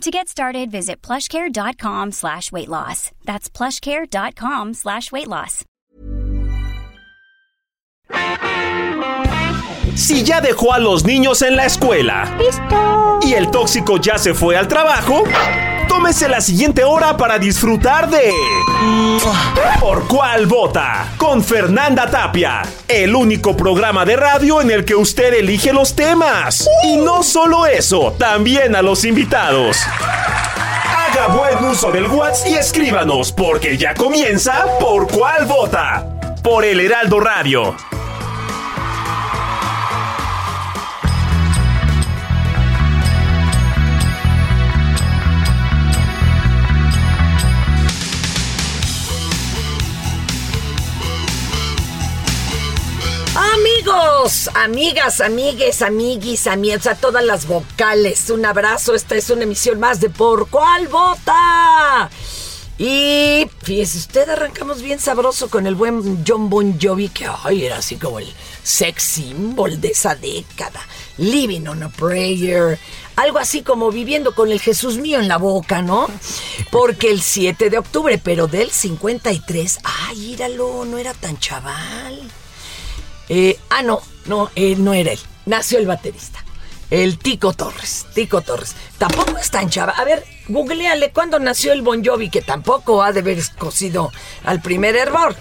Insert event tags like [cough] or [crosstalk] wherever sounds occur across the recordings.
To get started, visit plushcare.com slash weight loss. That's plushcare.com slash weight loss. Si ya dejó a los niños en la escuela y el tóxico ya se fue al trabajo, tómese la siguiente hora para disfrutar de Por cuál vota con Fernanda Tapia, el único programa de radio en el que usted elige los temas. Y no solo eso, también a los invitados. Haga buen uso del WhatsApp y escríbanos porque ya comienza Por cuál vota por el Heraldo Radio. Amigos, amigas, amigues, amiguis, amigos, a todas las vocales, un abrazo. Esta es una emisión más de Por Cuál Vota. Y fíjese usted, arrancamos bien sabroso con el buen John Bon Jovi, que ay, era así como el sex symbol de esa década. Living on a Prayer. Algo así como viviendo con el Jesús mío en la boca, ¿no? Porque el 7 de octubre, pero del 53, ay, íralo, no era tan chaval. Eh, ah, no, no, eh, no era él. Nació el baterista. El Tico Torres. Tico Torres. Tampoco es tan chava. A ver, googleale cuándo nació el Bon Jovi, que tampoco ha de haber cocido al primer hervor.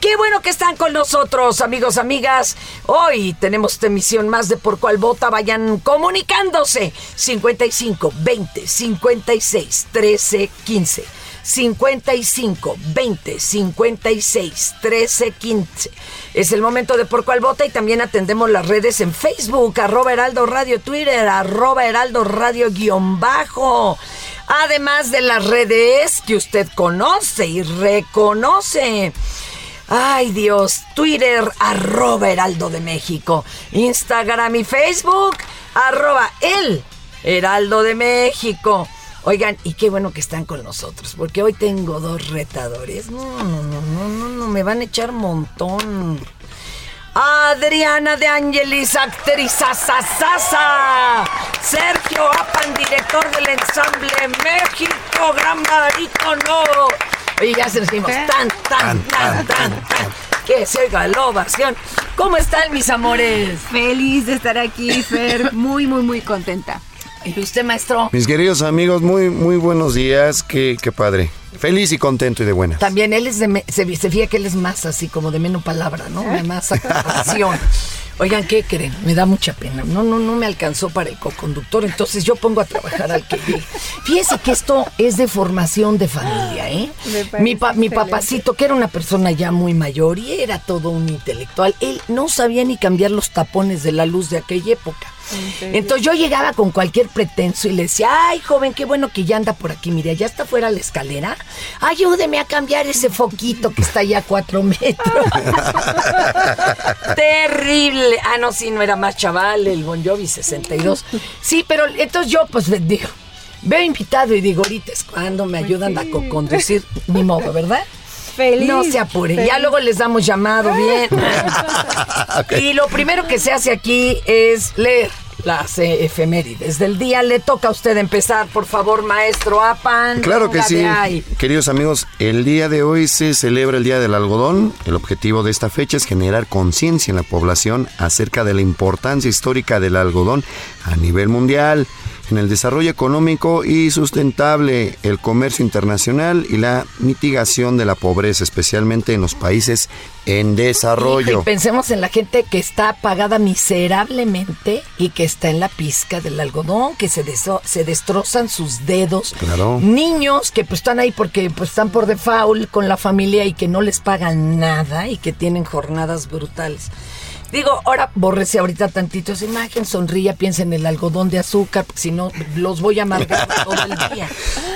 Qué bueno que están con nosotros, amigos, amigas. Hoy tenemos esta emisión más de Por Cuál Vota. Vayan comunicándose. 55 20 56 13 15. 55 20 56 13 15. Es el momento de por cuál vota y también atendemos las redes en Facebook, arroba Heraldo Radio, Twitter, arroba Heraldo Radio guion bajo. Además de las redes que usted conoce y reconoce. Ay Dios, Twitter, arroba Heraldo de México. Instagram y Facebook, arroba el Heraldo de México. Oigan, y qué bueno que están con nosotros, porque hoy tengo dos retadores. No, no, no, no, no, no, me van a echar montón. Adriana de Angelis, actriz Sasa. Sergio Apan, director del ensamble México, gran barítono. Oye, ya se nos dimos tan, tan, tan, tan, tan. Que se oiga la ovación. ¿Cómo están mis amores? Feliz de estar aquí, Fer. Muy, muy, muy contenta. ¿Y usted, maestro? Mis queridos amigos, muy, muy buenos días. Qué, qué padre. Feliz y contento y de buenas. También él es de. me- Se, se fija que él es más así, como de menos palabra, ¿no? De más acción. [laughs] Oigan, ¿qué creen? Me da mucha pena. No, no, no me alcanzó para el coconductor, entonces yo pongo a trabajar al que llegue. Fíjese que esto es de formación de familia, ¿eh? [gasps] Mi, pa- mi papacito, que era una persona ya muy mayor y era todo un intelectual, él no sabía ni cambiar los tapones de la luz de aquella época. Entonces yo llegaba con cualquier pretenso y le decía, ay joven, qué bueno que ya anda por aquí, mire, ya está fuera la escalera, ayúdeme a cambiar ese foquito que está allá a cuatro metros. [laughs] [laughs] Terrible. Ah, no, sí, no era más chaval, el Bon Jovi 62. Sí, pero entonces yo pues digo, veo invitado y digo, ahorita es cuando me ayudan a co-conducir, ni modo, ¿verdad? Feliz. No se apure, ya feliz. luego les damos llamado bien. [laughs] Y lo primero que se hace aquí es leer las eh, efemérides del día. Le toca a usted empezar, por favor, maestro Apan. Claro que sí. ahí. Queridos amigos, el día de hoy se celebra el Día del Algodón. El objetivo de esta fecha es generar conciencia en la población acerca de la importancia histórica del algodón a nivel mundial, en el desarrollo económico y sustentable, el comercio internacional y la mitigación de la pobreza, especialmente en los países en desarrollo. y pensemos en la gente que está pagada miserablemente y que está en la pizca del algodón, que se, deso- se destrozan sus dedos. Claro. Niños que pues están ahí porque pues están por default con la familia y que no les pagan nada y que tienen jornadas brutales. Digo, ahora bórrese ahorita tantito esa imagen, sonría, piensa en el algodón de azúcar, porque si no, los voy a amargar todo el día.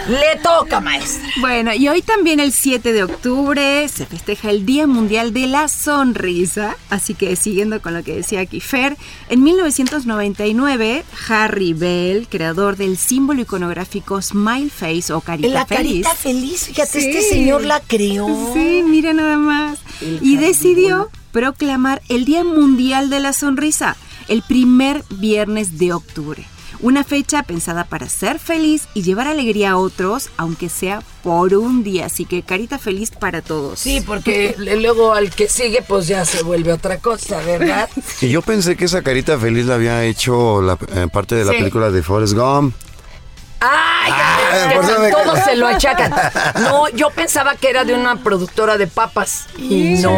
Le toca, maestra. Bueno, y hoy también el 7 de octubre se festeja el Día Mundial de la Sonrisa. Así que siguiendo con lo que decía aquí Fer, en 1999, Harry Bell, creador del símbolo iconográfico Smile Face o Carita La Feliz. carita feliz, fíjate, Sí. este señor la creó. Sí, mira nada más. Y decidió proclamar el Día Mundial de la Sonrisa el primer viernes de octubre. Una fecha pensada para ser feliz y llevar alegría a otros, aunque sea por un día. Así que carita feliz para todos. Sí, porque [laughs] luego al que sigue, pues ya se vuelve otra cosa, ¿verdad? Y yo pensé que esa carita feliz la había hecho la eh, parte de la Sí. película de Forrest Gump. ¡Ay! Ah, que todos se lo [laughs] achacan. No, yo pensaba que era de una productora de papas. Y no.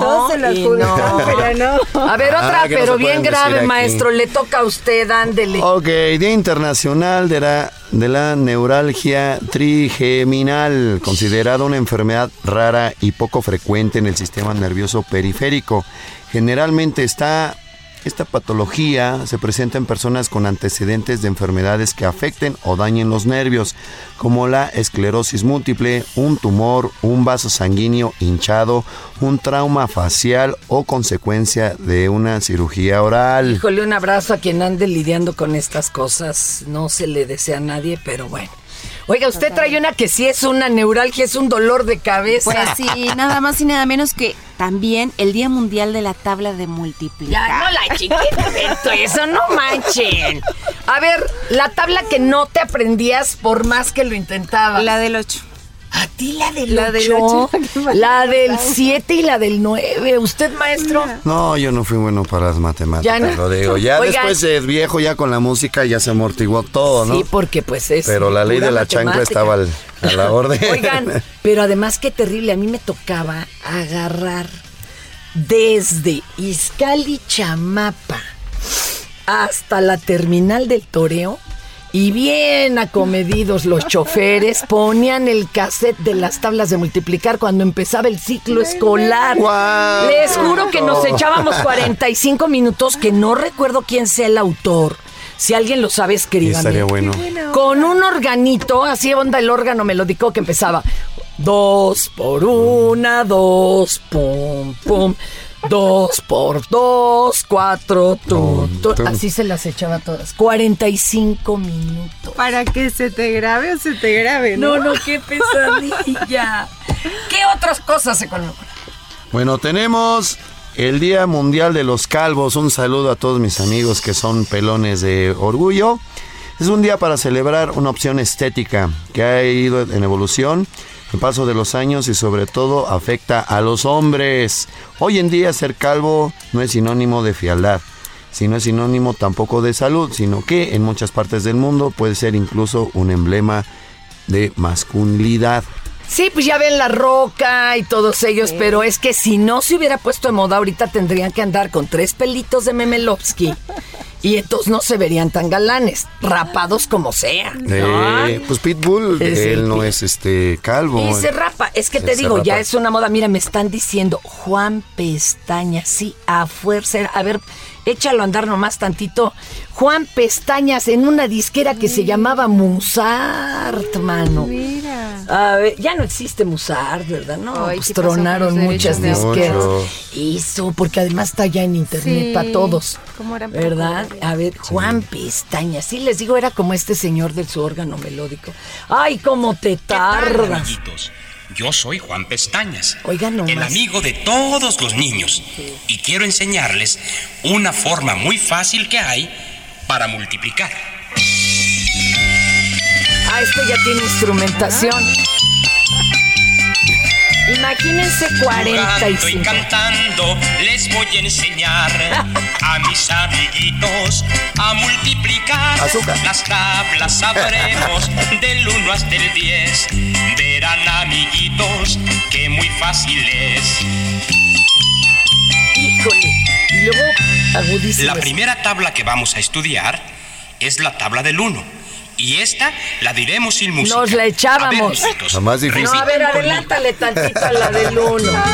Todos se lo adjudican, no. [laughs] pero no. A ver, otra, Ah, no pero bien grave, aquí. maestro. Le toca a usted, ándele. Ok, Día Internacional de la, de la Neuralgia Trigeminal, considerada una enfermedad rara y poco frecuente en el sistema nervioso periférico. Generalmente está, esta patología se presenta en personas con antecedentes de enfermedades que afecten o dañen los nervios, como la esclerosis múltiple, un tumor, un vaso sanguíneo hinchado, un trauma facial o consecuencia de una cirugía oral. Híjole, un abrazo a quien ande lidiando con estas cosas. No se le desea a nadie, pero bueno. Oiga, usted trae una que sí es una neuralgia, es un dolor de cabeza. Pues sí, nada más y nada menos que también el Día Mundial de la Tabla de Ya, Multiplicar. no la chiquita, eso no manchen. A ver, la tabla que no te aprendías por más que lo intentabas. La del 8. La del La del 8, ocho, [laughs] qué mal la del 7 y la del 9. ¿Usted, maestro? No, yo no fui bueno para las matemáticas, Ya no. lo digo. Ya Oigan. después de viejo, ya con la música, ya se amortiguó todo, ¿no? Sí, porque pues es. Pero la ley de la chancla matemática. estaba al- a la orden. Oigan, [laughs] pero además qué terrible, a mí me tocaba agarrar desde Izcali Chamapa hasta la terminal del Toreo y bien acomedidos los choferes ponían el cassette de las tablas de multiplicar cuando empezaba el ciclo escolar. ¡Guau! Les juro que nos echábamos [laughs] 45 minutos que no recuerdo quién sea el autor. Si alguien lo sabe, Y escríbanme estaría bueno. con un organito, así onda el órgano melódico que empezaba. Dos por una, dos, pum, pum. Dos por dos, cuatro, tum. tum. Así se las echaba todas. 45 minutos. Para que se te grabe o se te grabe, No, no, qué pesadilla. ¿Qué otras cosas se conmemoran? Bueno, tenemos el Día Mundial de los Calvos. Un saludo a todos mis amigos que son pelones de orgullo. Es un día para celebrar una opción estética que ha ido en evolución. El paso de los años y sobre todo afecta a los hombres. Hoy en día ser calvo no es sinónimo de fialdad, sino es sinónimo tampoco de salud, sino que en muchas partes del mundo puede ser incluso un emblema de masculinidad. Sí, pues ya ven la roca y todos ellos, pero es que si no se hubiera puesto de moda ahorita tendrían que andar con tres pelitos de Memelovsky [laughs] y entonces no se verían tan galanes, rapados como sea. ¿no? Eh, pues Pitbull, Es él no es este calvo. Y se rapa, es que te digo, ya es una moda. Mira, me están diciendo Juan Pestañas, sí, a fuerza. A ver, échalo a andar nomás tantito. Juan Pestañas en una disquera que se llamaba Musart, mano. Mira. A ver, ya no existe Musart, ¿verdad? No, Ay, pues ¿qué pasó con tronaron muchas de disqueras. autor? Eso, porque además está ya en internet Sí, para todos. ¿cómo eran ¿Verdad? A ver, Juan Pestañas, sí les digo, era como este señor del su órgano melódico. Ay, cómo te ¿Qué tal, tardas. Yo soy Juan Pestañas, Oigan nomás. el amigo de todos los niños, y quiero enseñarles una forma muy fácil que hay para multiplicar. Ah, este ya tiene instrumentación. Imagínense Jugando y 45. cantando les voy a enseñar a mis amiguitos a multiplicar. Azúcar. Las tablas sabremos [laughs] del 1 hasta el 10. Verán amiguitos que muy fácil es. Híjole. Y luego agudísimo. La primera tabla que vamos a estudiar es la tabla del 1. Y esta la diremos sin música. Nos la echábamos. A ver, mijitos, La más difícil. No, a ver, adelántale tantito a la del uno.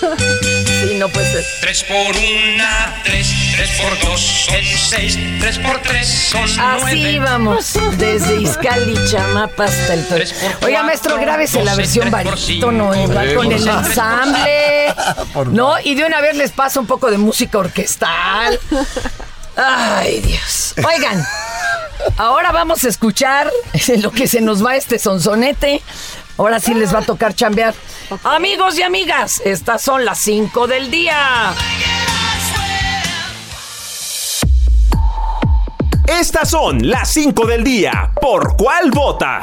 [laughs] Sí, no, puede ser. Tres por una, tres, tres por dos son seis, tres por tres son Así nueve. vamos, desde Izcali, Chamapa hasta el por Oiga, maestro, grábese la versión barítono, tres con el ensamble. [laughs] ¿No? Y de una vez les paso un poco de música orquestal. [laughs] Ay, Dios. Oigan, ahora vamos a escuchar [laughs] lo que se nos va este sonsonete. Ahora sí les va a tocar chambear. Amigos y amigas, estas son las 5 del día. Estas son las 5 del día. ¿Por cuál vota?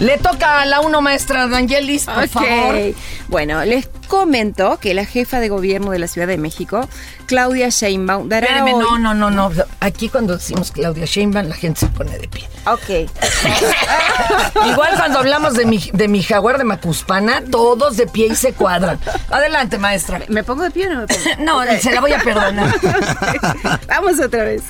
Le toca a la uno maestra D'Angelis, por Ok. favor. Bueno, les comento que la jefa de gobierno de la Ciudad de México, Claudia Sheinbaum, dará Espéreme, hoy... no, no, no, no. Aquí cuando decimos Claudia Sheinbaum, la gente se pone de pie. Ok. [laughs] Igual cuando hablamos de mi, de mi jaguar de Macuspana, todos de pie y se cuadran. Adelante, maestra. ¿Me pongo de pie o no me pongo? No, se la voy a perdonar. [laughs] Vamos otra vez.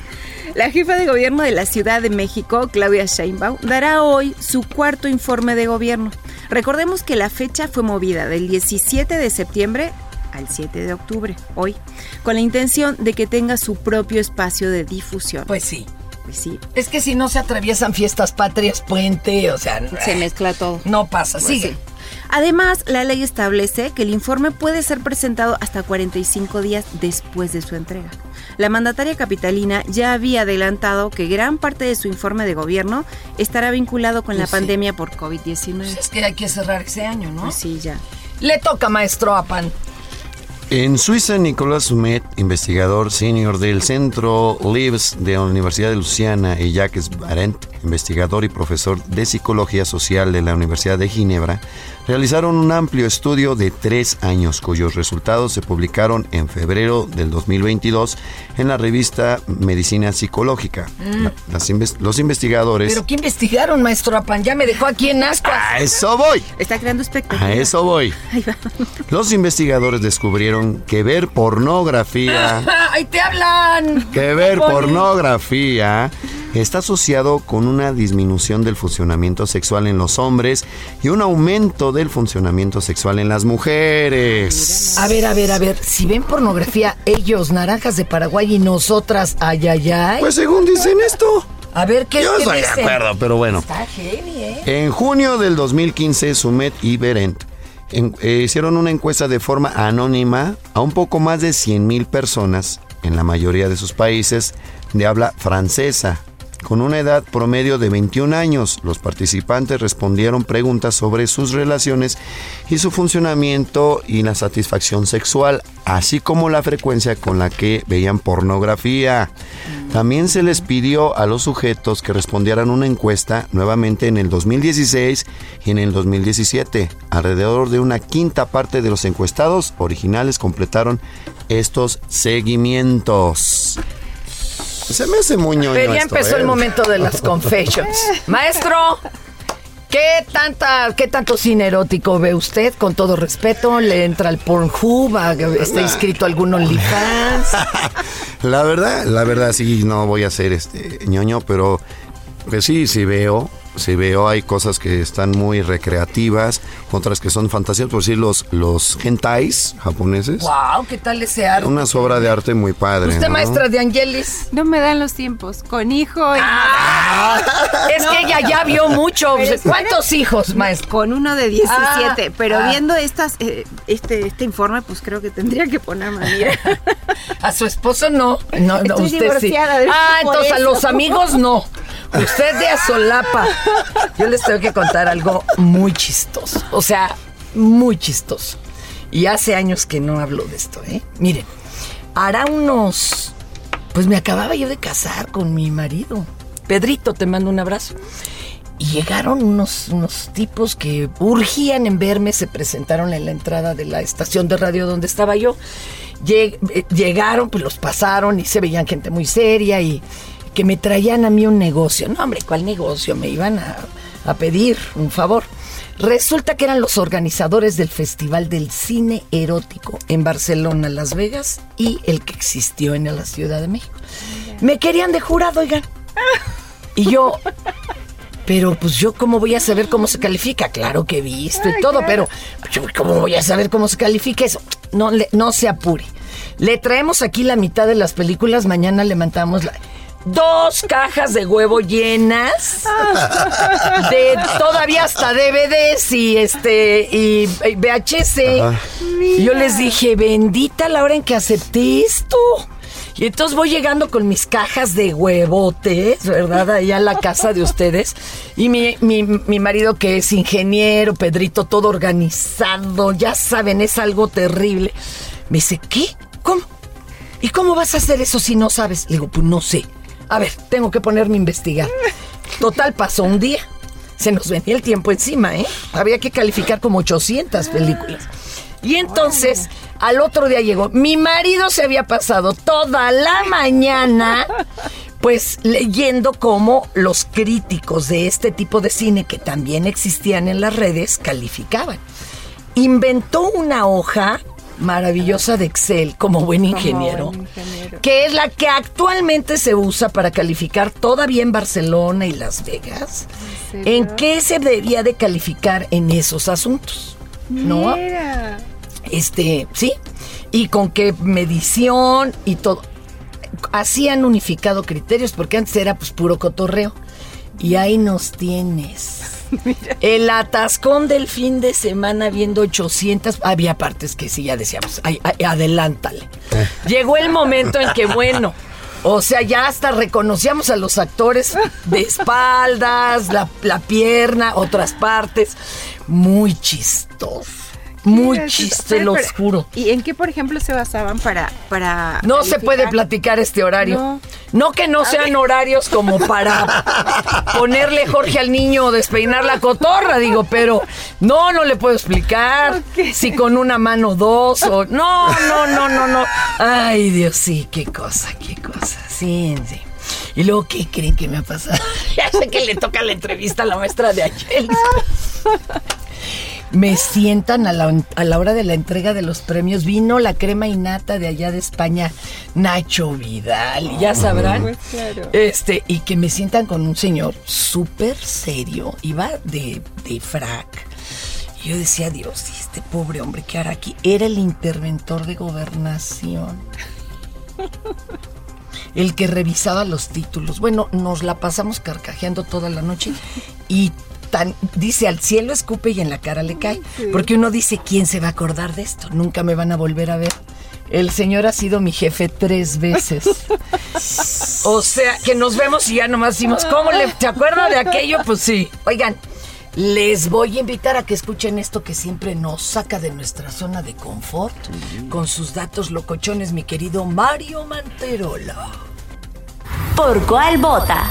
La jefa de gobierno de la Ciudad de México, Claudia Sheinbaum, dará hoy su cuarto informe de gobierno. Recordemos que la fecha fue movida del 17 de septiembre al 7 de octubre, hoy, con la intención de que tenga su propio espacio de difusión. Pues sí. Pues sí, Es que si no se atraviesan fiestas patrias, puente, o sea, se mezcla todo. no pasa. Pues Sigue. sí. Además, la ley establece que el informe puede ser presentado hasta 45 días después de su entrega. La mandataria capitalina ya había adelantado que gran parte de su informe de gobierno estará vinculado con la Pues sí. pandemia por Pues COVID-19. es que hay que cerrar ese año, ¿no? Pues sí, ya. Le toca, maestro Apan. En Suiza, Nicolás Sumet, investigador senior del Centro LIVS de la Universidad de Luciana, y Jacques Barent, investigador y profesor de Psicología Social de la Universidad de Ginebra, realizaron un amplio estudio de tres años cuyos resultados se publicaron en febrero del 2022 en la revista Medicina Psicológica. Las inves- los investigadores... ¿Pero qué investigaron, maestro Apan? Ya me dejó aquí en ascuas. ¡A eso voy! Está creando expectativa. A eso voy. Los investigadores descubrieron que ver pornografía, [laughs] ¡Ay, te hablan! que ver pornografía está asociado con una disminución del funcionamiento sexual en los hombres y un aumento del funcionamiento sexual en las mujeres. A ver, a ver, a ver. Si ven pornografía, ellos, naranjas de Paraguay y nosotras, ay, ay, ay. Pues según dicen esto, a ver, ¿qué, yo estoy de acuerdo, pero bueno. Está heavy, ¿eh? En junio del 2015, Sumet y Berent eh, hicieron una encuesta de forma anónima a un poco más de 100.000 personas en la mayoría de sus países de habla francesa. Con una edad promedio de 21 años, los participantes respondieron preguntas sobre sus relaciones y su funcionamiento y la satisfacción sexual, así como la frecuencia con la que veían pornografía. También se les pidió a los sujetos que respondieran una encuesta nuevamente en el 2016 y en el 2017. Alrededor de una quinta parte de los encuestados originales completaron estos seguimientos. Se me hace muy ñoño Pero ya esto, empezó ¿eh? el momento de las [laughs] confessions. Maestro, ¿qué, tanta, ¿qué tanto cine erótico ve usted? Con todo respeto, ¿le entra al Pornhub? ¿A- ¿Está inscrito algún OnlyFans? [laughs] La verdad, la verdad sí, no voy a ser este ñoño, pero pues sí, sí veo, sí veo, hay cosas que están muy recreativas, otras que son fantasías, por decir los, los hentais japoneses. ¡Wow! ¿Qué tal ese arte? Una obra de arte muy padre. ¿Usted, ¿no? maestra de Angelis? No me dan los tiempos. Con hijo y Ah, [laughs] es que ella ya vio mucho. ¿Cuántos hijos, maestro? con uno de 17, Ah, pero ah. viendo estas eh, este este informe, pues creo que tendría que ponerme a mirar. [laughs] A su esposo no. No, no, Estoy usted divorciada, sí. Ah, entonces a los amigos no. Usted de Azolapa. [laughs] Yo les tengo que contar algo muy chistoso. O sea, muy chistoso. Y hace años que no hablo de esto, ¿eh? Miren, hará unos. Pues me acababa yo de casar con mi marido. Pedrito, te mando un abrazo. Y llegaron unos, unos tipos que urgían en verme, se presentaron en la entrada de la estación de radio donde estaba yo. Eh, llegaron, pues los pasaron y se veían gente muy seria y que me traían a mí un negocio. No, hombre, ¿cuál negocio? Me iban a, a pedir un favor. Resulta que eran los organizadores del Festival del Cine Erótico en Barcelona, Las Vegas y el que existió en la Ciudad de México. Me querían de jurado, oigan. [laughs] Y yo, Pero pues yo cómo voy a saber cómo se califica, claro que he visto y todo, pero yo cómo voy a saber cómo se califica eso. No, le, no se apure. Le traemos aquí la mitad de las películas, mañana le mandamos la dos cajas de huevo llenas de todavía hasta DVDs y este y, VHS. Y yo les dije, bendita la hora en que acepté esto. Y entonces voy llegando con mis cajas de huevotes, ¿verdad? Allá a la casa de ustedes. Y mi, mi, mi marido que es ingeniero, Pedrito, todo organizado, ya saben, es algo terrible. Me dice, ¿qué? ¿Cómo? ¿Y cómo vas a hacer eso si no sabes? Le digo, pues no sé. A ver, tengo que ponerme a investigar. Total, pasó un día. Se nos venía el tiempo encima, ¿eh? Había que calificar como 800 películas. Y entonces, al otro día llegó. Mi marido se había pasado toda la mañana, pues leyendo cómo los críticos de este tipo de cine, que también existían en las redes, calificaban. Inventó una hoja maravillosa de Excel como buen ingeniero, buen ingeniero. que es la que actualmente se usa para calificar todavía en Barcelona y Las Vegas. ¿En qué se debería de calificar en esos asuntos? ¿No? Este, sí. Y con qué medición y todo. Así han unificado criterios porque antes era pues puro cotorreo. Y ahí nos tienes. [laughs] El atascón del fin de semana viendo 800. Había partes que sí, ya decíamos, ay, ay, adelántale. Llegó el momento en que, bueno, o sea, ya hasta reconocíamos a los actores de espaldas, la, la pierna, otras partes. Muy chistoso. Muy chiste, pero- lo pero- oscuro. ¿Y en qué, por ejemplo, se basaban para... para No se puede platicar este horario. No. No, que no sean horarios como para [laughs] ponerle Jorge al niño o despeinar la cotorra, digo, pero no, no le puedo explicar si con una mano dos o... No, no, no, no, no. Ay, Dios, sí, qué cosa, qué cosa. Sí, sí. Y luego, ¿qué creen que me ha pasado? [laughs] ya sé que le toca la entrevista a la maestra de ayer. [laughs] Me sientan a la, a la hora de la entrega de los premios. Vino la crema innata de allá de España, Nacho Vidal, ya sabrán. Pues claro. Este, y que me sientan con un señor súper serio. Iba de, de frac. Y yo decía, Dios, ¿y este pobre hombre qué hará aquí? Era el interventor de gobernación. El que revisaba los títulos. Bueno, nos la pasamos carcajeando toda la noche y tan, dice al cielo escupe y en la cara le cae. Porque uno dice, ¿quién se va a acordar de esto? Nunca me van a volver a ver. El señor ha sido mi jefe tres veces. [laughs] O sea, que nos vemos y ya nomás decimos, ¿cómo le, ¿te acuerdas de aquello? Pues sí. Oigan, les voy a invitar a que escuchen esto que siempre nos saca de nuestra zona de confort con sus datos locochones, mi querido Mario Manterola. ¿Por cuál vota?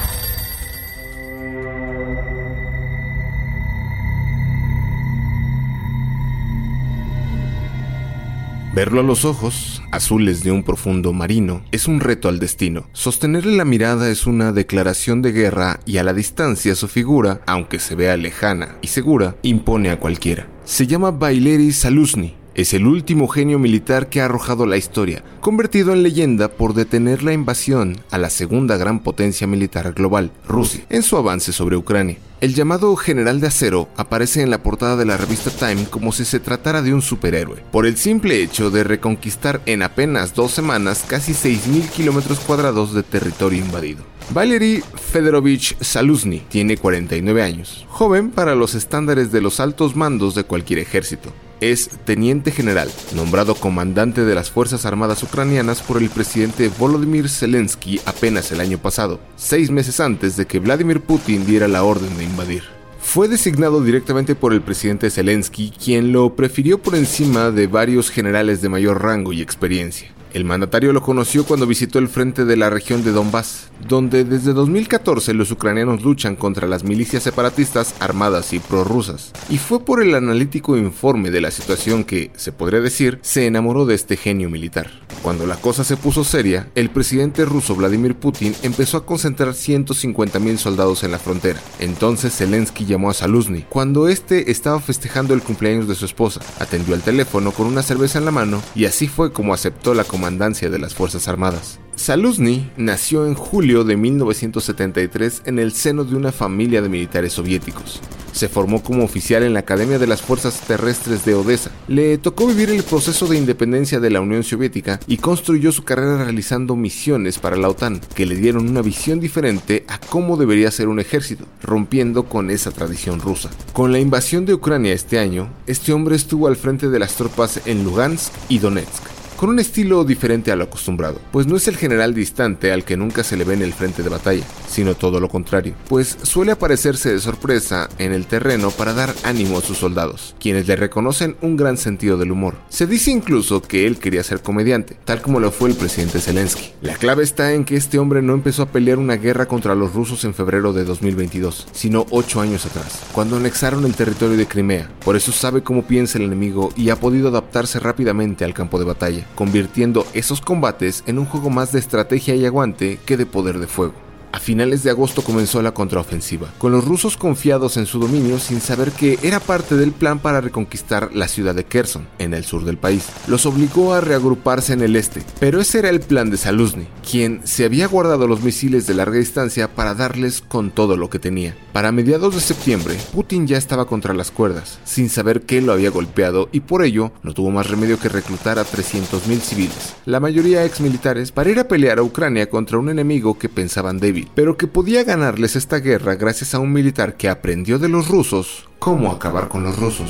Verlo a los ojos, azules de un profundo marino, es un reto al destino. Sostenerle la mirada es una declaración de guerra y a la distancia su figura, aunque se vea lejana y segura, impone a cualquiera. Se llama Baileri Saluzny. Es el último genio militar que ha arrojado la historia, convertido en leyenda por detener la invasión a la segunda gran potencia militar global, Rusia, en su avance sobre Ucrania. El llamado General de Acero aparece en la portada de la revista Time como si se tratara de un superhéroe, por el simple hecho de reconquistar en apenas dos semanas casi 6.000 kilómetros cuadrados de territorio invadido. Valery Fedorovich Saluzny tiene 49 años, joven para los estándares de los altos mandos de cualquier ejército. Es teniente general, nombrado comandante de las Fuerzas Armadas Ucranianas por el presidente Volodymyr Zelensky apenas el año pasado, seis meses antes de que Vladimir Putin diera la orden de invadir. Fue designado directamente por el presidente Zelensky, quien lo prefirió por encima de varios generales de mayor rango y experiencia. El mandatario lo conoció cuando visitó el frente de la región de Donbass, donde desde 2014 los ucranianos luchan contra las milicias separatistas armadas y prorrusas. Y fue por el analítico informe de la situación que, se podría decir, se enamoró de este genio militar. Cuando la cosa se puso seria, el presidente ruso Vladimir Putin empezó a concentrar 150 mil soldados en la frontera. Entonces Zelensky llamó a Saluzny. Cuando este estaba festejando el cumpleaños de su esposa, atendió al teléfono con una cerveza en la mano y así fue como aceptó la comandancia de las Fuerzas Armadas. Saluzny nació en julio de 1973 en el seno de una familia de militares soviéticos. Se formó como oficial en la Academia de las Fuerzas Terrestres de Odessa. Le tocó vivir el proceso de independencia de la Unión Soviética y construyó su carrera realizando misiones para la OTAN, que le dieron una visión diferente a cómo debería ser un ejército, rompiendo con esa tradición rusa. Con la invasión de Ucrania este año, este hombre estuvo al frente de las tropas en Lugansk y Donetsk con un estilo diferente a lo acostumbrado, pues no es el general distante al que nunca se le ve en el frente de batalla, sino todo lo contrario, pues suele aparecerse de sorpresa en el terreno para dar ánimo a sus soldados, quienes le reconocen un gran sentido del humor. Se dice incluso que él quería ser comediante, tal como lo fue el presidente Zelensky. La clave está en que este hombre no empezó a pelear una guerra contra los rusos en febrero de 2022, sino ocho años atrás, cuando anexaron el territorio de Crimea. Por eso sabe cómo piensa el enemigo y ha podido adaptarse rápidamente al campo de batalla convirtiendo esos combates en un juego más de estrategia y aguante que de poder de fuego. A finales de agosto comenzó la contraofensiva, con los rusos confiados en su dominio sin saber que era parte del plan para reconquistar la ciudad de Kherson, en el sur del país. Los obligó a reagruparse en el este, pero ese era el plan de Saluzny, quien se había guardado los misiles de larga distancia para darles con todo lo que tenía. Para mediados de septiembre, Putin ya estaba contra las cuerdas, sin saber qué lo había golpeado y por ello no tuvo más remedio que reclutar a 300.000 civiles, la mayoría ex militares, para ir a pelear a Ucrania contra un enemigo que pensaban débil pero que podía ganarles esta guerra gracias a un militar que aprendió de los rusos cómo acabar con los rusos.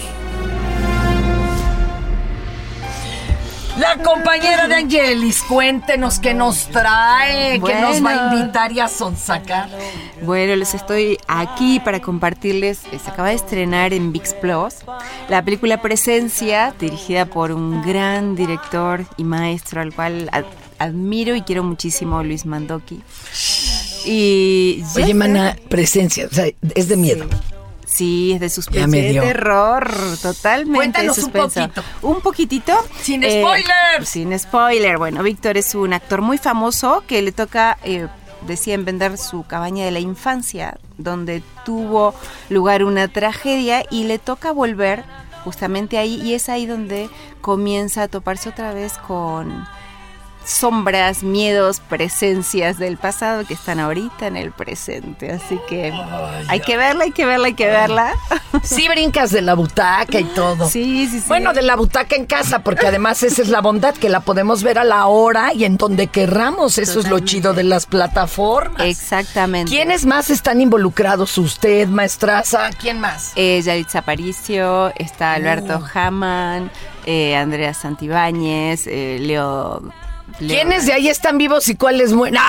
La compañera de Angelis, cuéntenos qué nos trae, qué nos va a invitar y a sonsacar. Bueno, les estoy aquí para compartirles, eh, se acaba de estrenar en VIX Plus la película Presencia, dirigida por un gran director y maestro al cual admiro y quiero muchísimo, Luis Mandoki. Y Oye, mana, presencia, o sea, es de miedo. Sí, es de suspenso, de terror, totalmente. Cuéntanos un poquito. Un poquitito. Sin eh, spoilers. Sin spoiler. Bueno, Víctor es un actor muy famoso que le toca, eh, decían, vender su cabaña de la infancia, donde tuvo lugar una tragedia y le toca volver justamente ahí y es ahí donde comienza a toparse otra vez con sombras, miedos, presencias del pasado que están ahorita en el presente. Así que hay que verla, hay que verla, hay que verla. Sí brincas de la butaca y todo. Sí, sí, sí. Bueno, de la butaca en casa, porque además esa es la bondad, que la podemos ver a la hora y en donde querramos. Eso es lo chido de las plataformas. Exactamente. ¿Quiénes más están involucrados? ¿Usted, maestraza? ¿Quién más? Eh, Yaritza Aparicio, está Alberto uh. Haman, eh, Andrea Santibáñez, eh, Leo ¿Quiénes de ahí están vivos y cuáles mueren?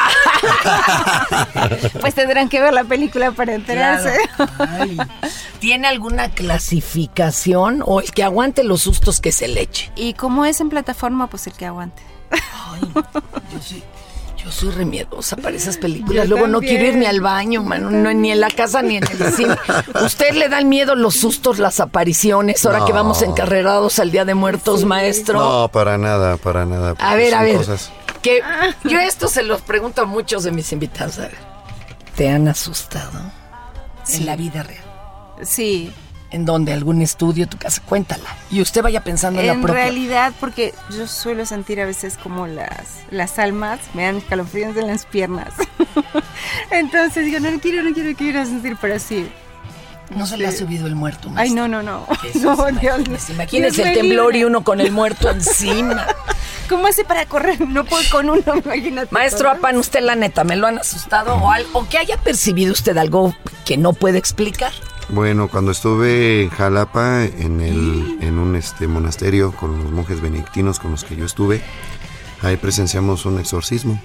[laughs] pues tendrán que ver la película para enterarse. [laughs] ¿Tiene alguna clasificación o el que aguante los sustos que se le eche? Y como es en plataforma, pues el que aguante. Ay, yo sí. Yo soy remiedosa para esas películas. Luego no quiero ir ni al baño, mano, ni en la casa ni en el [laughs] cine. ¿Usted le dan miedo los sustos, las apariciones, ahora que vamos encarrerados al Día de Muertos, maestro? No, para nada, para nada. A ver, a ver. Que yo esto se los pregunto a muchos de mis invitados. ¿Te han asustado en la vida real? Sí, en donde algún estudio, tu casa, cuéntala. Y usted vaya pensando en, la propia. En realidad, porque yo suelo sentir a veces como las, las almas me dan escalofríos en las piernas. [laughs] Entonces digo, no, no quiero, no quiero, no quiero sentir, pero sí. No se le ha subido el muerto. Ay, no, no, no. [laughs] no Imagínese el temblor y uno con el muerto encima. [laughs] ¿Cómo hace para correr? No puedo con uno, imagínate. Maestro Apan, usted la neta, ¿me lo han asustado o, algo, o que haya percibido usted algo que no puede explicar? Bueno, cuando estuve en Jalapa, en, el, en un este, monasterio con los monjes benedictinos con los que yo estuve, ahí presenciamos un exorcismo.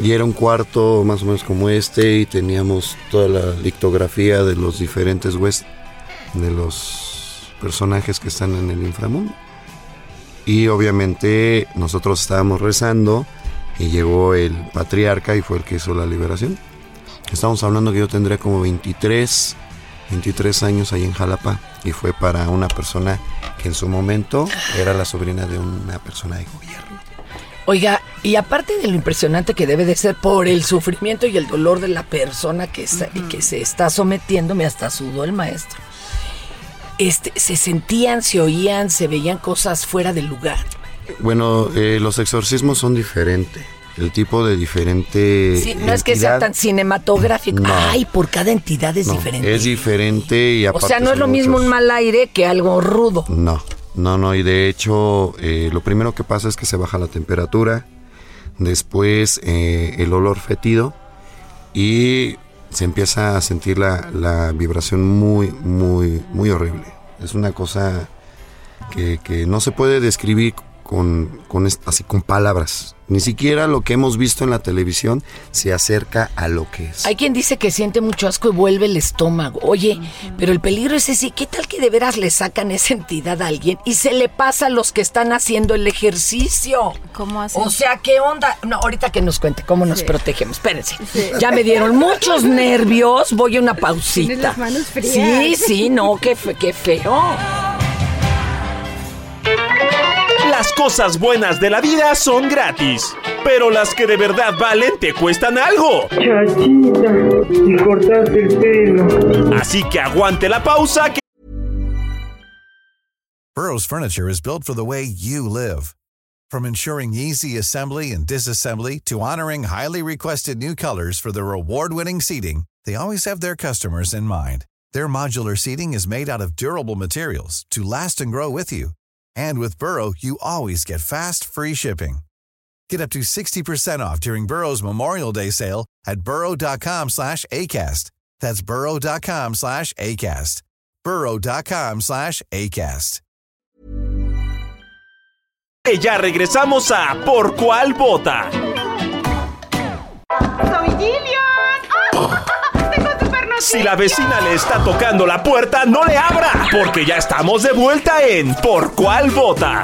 Y era un cuarto más o menos como este y teníamos toda la litografía de los diferentes huestes, de los personajes que están en el inframundo. Y obviamente nosotros estábamos rezando y llegó el patriarca y fue el que hizo la liberación. Estamos hablando que yo tendría como 23 23 años ahí en Jalapa y fue para una persona que en su momento era la sobrina de una persona de gobierno. Oiga, y aparte de lo impresionante que debe de ser por el sufrimiento y el dolor de la persona que, está- que se está sometiendo, me hasta sudó el maestro. Este, se sentían, se oían, se veían cosas fuera del lugar. Bueno, eh, los exorcismos son diferentes. El tipo de diferente. Sí, no es que sea tan cinematográfico. No. Ay, por cada entidad es no, diferente. Es diferente y o aparte. sea, no es lo mismo un mal aire que algo rudo. No, no, no. Y de hecho, eh, lo primero que pasa es que se baja la temperatura. Después eh, el olor fétido. Y se empieza a sentir la, la vibración muy, muy, muy horrible. Es una cosa que, que no se puede describir con, con así con palabras. Ni siquiera lo que hemos visto en la televisión se acerca a lo que es. Hay quien dice que siente mucho asco y vuelve el estómago. Oye, pero el peligro es ese. ¿Qué tal que de veras le sacan esa entidad a alguien y se le pasa a los que están haciendo el ejercicio? ¿Cómo así? O sea, ¿qué onda? No, ahorita que nos cuente cómo nos protegemos. Espérense. Ya me dieron muchos [laughs] nervios. Voy a una pausita. Tienes las manos frías. Sí, sí, no, qué, fe- qué feo. Las cosas buenas de la vida son gratis, pero las que de verdad valen te cuestan algo. Chachita, y cortaste el pelo. Así que aguante la pausa que Burrow's furniture is built for the way you live. From ensuring easy assembly and disassembly to honoring highly requested new colors for their award-winning seating, they always have their customers in mind. Their modular seating is made out of durable materials to last and grow with you. And with Burrow, you always get fast, free shipping. Get up to 60% off during Burrow's Memorial Day sale at burrow.com slash ACAST. That's burrow.com slash ACAST. burrow.com slash ACAST. ya regresamos a Por cuál vota. ¡Soy Gillian! ¡Tengo super Si la vecina le está tocando la puerta, no le abra, porque ya estamos de vuelta en Por cuál vota.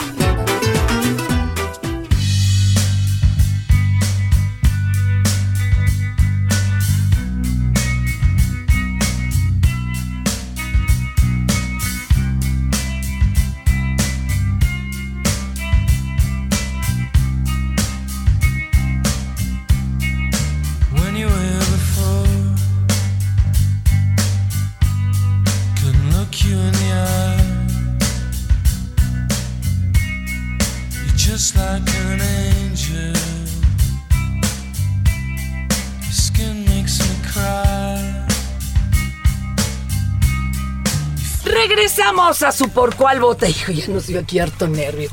Regresamos a su por cuál vota. Hijo, ya nos dio aquí harto nervio.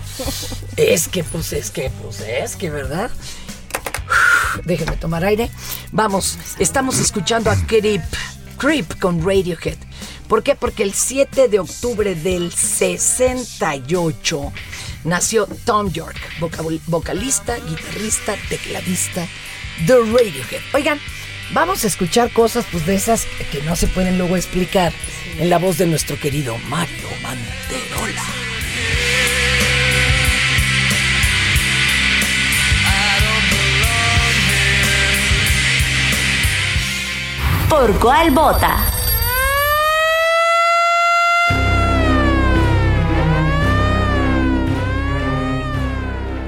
Es que, pues, es que, pues, es que, ¿verdad? Uf, Déjenme tomar aire. Vamos, estamos escuchando a Creep. Creep con Radiohead. ¿Por qué? Porque el 7 de octubre del 68 nació Tom York, voca- vocalista, guitarrista, tecladista de Radiohead. Oigan, vamos a escuchar cosas pues de esas que no se pueden luego explicar en la voz de nuestro querido Mario Manterola. ¿Por cuál vota?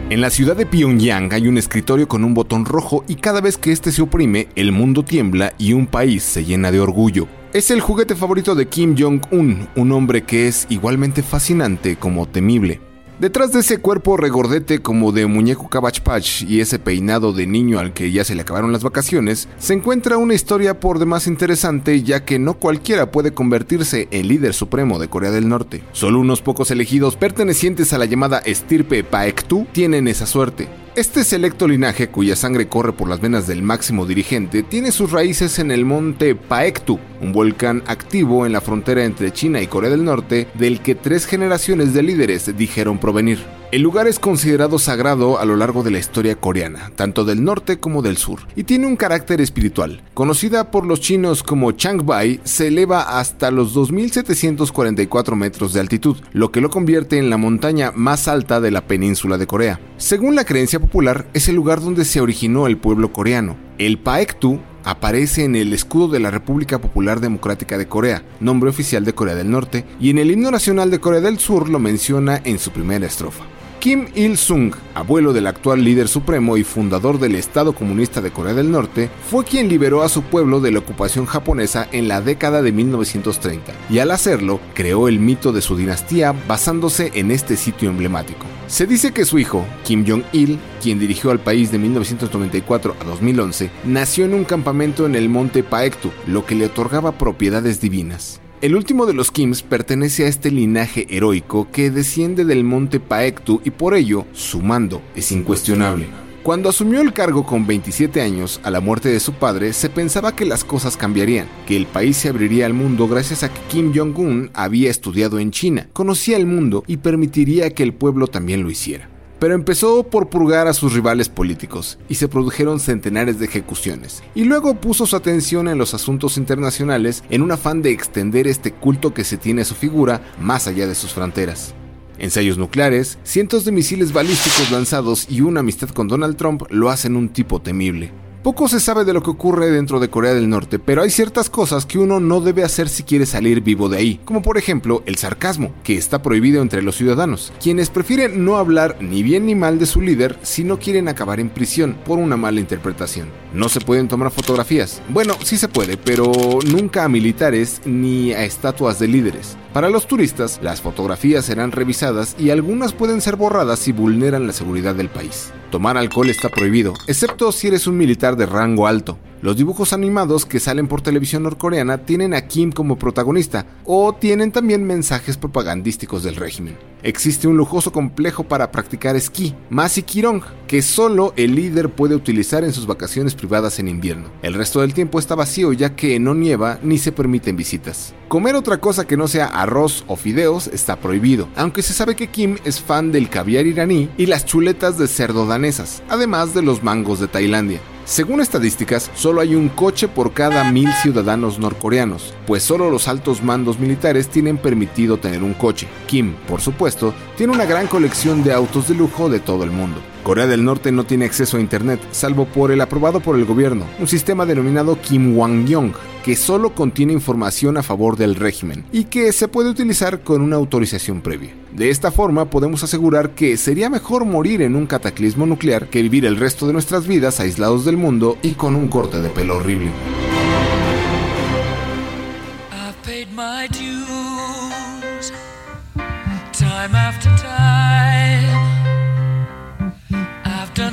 En la ciudad de Pyongyang hay un escritorio con un botón rojo y cada vez que este se oprime, el mundo tiembla y un país se llena de orgullo. Es el juguete favorito de Kim Jong-un, un hombre que es igualmente fascinante como temible. Detrás de ese cuerpo regordete como de muñeco cabachpach y ese peinado de niño al que ya se le acabaron las vacaciones, se encuentra una historia por demás interesante ya que no cualquiera puede convertirse en líder supremo de Corea del Norte. Solo unos pocos elegidos pertenecientes a la llamada estirpe Paektu tienen esa suerte. Este selecto linaje, cuya sangre corre por las venas del máximo dirigente, tiene sus raíces en el monte Paektu, un volcán activo en la frontera entre China y Corea del Norte, del que tres generaciones de líderes dijeron provenir. El lugar es considerado sagrado a lo largo de la historia coreana, tanto del norte como del sur, y tiene un carácter espiritual. Conocida por los chinos como Changbai, se eleva hasta los 2.744 metros de altitud, lo que lo convierte en la montaña más alta de la península de Corea. Según la creencia popular, es el lugar donde se originó el pueblo coreano. El Paektu aparece en el escudo de la República Popular Democrática de Corea, nombre oficial de Corea del Norte, y en el himno nacional de Corea del Sur lo menciona en su primera estrofa. Kim Il-sung, abuelo del actual líder supremo y fundador del Estado Comunista de Corea del Norte, fue quien liberó a su pueblo de la ocupación japonesa en la década de 1930, y al hacerlo creó el mito de su dinastía basándose en este sitio emblemático. Se dice que su hijo, Kim Jong-il, quien dirigió al país de 1994 a 2011, nació en un campamento en el monte Paektu, lo que le otorgaba propiedades divinas. El último de los Kims pertenece a este linaje heroico que desciende del monte Paektu y por ello su mando es incuestionable. Cuando asumió el cargo con 27 años a la muerte de su padre, se pensaba que las cosas cambiarían, que el país se abriría al mundo gracias a que Kim Jong-un había estudiado en China, conocía el mundo y permitiría que el pueblo también lo hiciera pero empezó por purgar a sus rivales políticos y se produjeron centenares de ejecuciones. Y luego puso su atención en los asuntos internacionales en un afán de extender este culto que se tiene a su figura más allá de sus fronteras. Ensayos nucleares, cientos de misiles balísticos lanzados y una amistad con Donald Trump lo hacen un tipo temible. Poco se sabe de lo que ocurre dentro de Corea del Norte, pero hay ciertas cosas que uno no debe hacer si quiere salir vivo de ahí, como por ejemplo el sarcasmo, que está prohibido entre los ciudadanos, quienes prefieren no hablar ni bien ni mal de su líder si no quieren acabar en prisión por una mala interpretación. No se pueden tomar fotografías. Bueno, sí se puede, pero nunca a militares ni a estatuas de líderes. Para los turistas, las fotografías serán revisadas y algunas pueden ser borradas si vulneran la seguridad del país. Tomar alcohol está prohibido, excepto si eres un militar de rango alto. Los dibujos animados que salen por televisión norcoreana tienen a Kim como protagonista o tienen también mensajes propagandísticos del régimen. Existe un lujoso complejo para practicar esquí, Masikirong, que solo el líder puede utilizar en sus vacaciones privadas en invierno. El resto del tiempo está vacío ya que no nieva ni se permiten visitas. Comer otra cosa que no sea arroz o fideos está prohibido, aunque se sabe que Kim es fan del caviar iraní y las chuletas de cerdo danesas, además de los mangos de Tailandia. Según estadísticas, solo hay un coche por cada mil ciudadanos norcoreanos, pues solo los altos mandos militares tienen permitido tener un coche. Kim, por supuesto, tiene una gran colección de autos de lujo de todo el mundo. Corea del Norte no tiene acceso a Internet, salvo por el aprobado por el gobierno, un sistema denominado Kim Wang-yong, que solo contiene información a favor del régimen y que se puede utilizar con una autorización previa. De esta forma podemos asegurar que sería mejor morir en un cataclismo nuclear que vivir el resto de nuestras vidas aislados del mundo y con un corte de pelo horrible.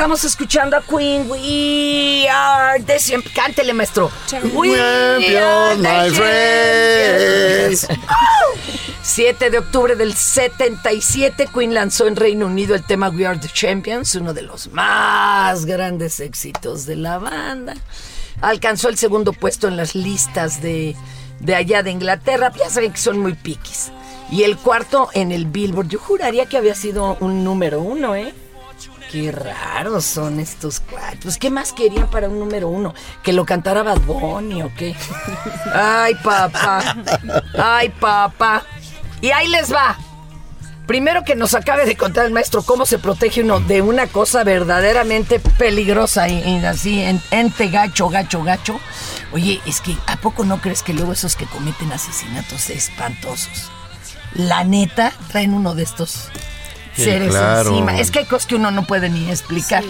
Estamos escuchando a Queen. We are the champions. Cántele, maestro. We are my friends. 7 de octubre del 77, Queen lanzó en Reino Unido el tema We Are the Champions, uno de los más grandes éxitos de la banda. Alcanzó el segundo puesto en las listas de, de allá de Inglaterra. Ya saben que son muy piquis. Y el cuarto en el Billboard. Yo juraría que había sido un número uno, ¿eh? Qué raros son estos cuatro. Pues, ¿qué más querían para un número uno? ¿Que lo cantara Bad Bunny o qué? Ay, papá. Ay, papá. Y ahí les va. Primero que nos acabe de contar el maestro cómo se protege uno de una cosa verdaderamente peligrosa y, así, en, ente gacho, gacho, gacho. Oye, es que ¿a poco no crees que luego esos que cometen asesinatos espantosos, la neta, traen uno de estos seres claro. encima. Es que hay cosas que uno no puede ni explicar.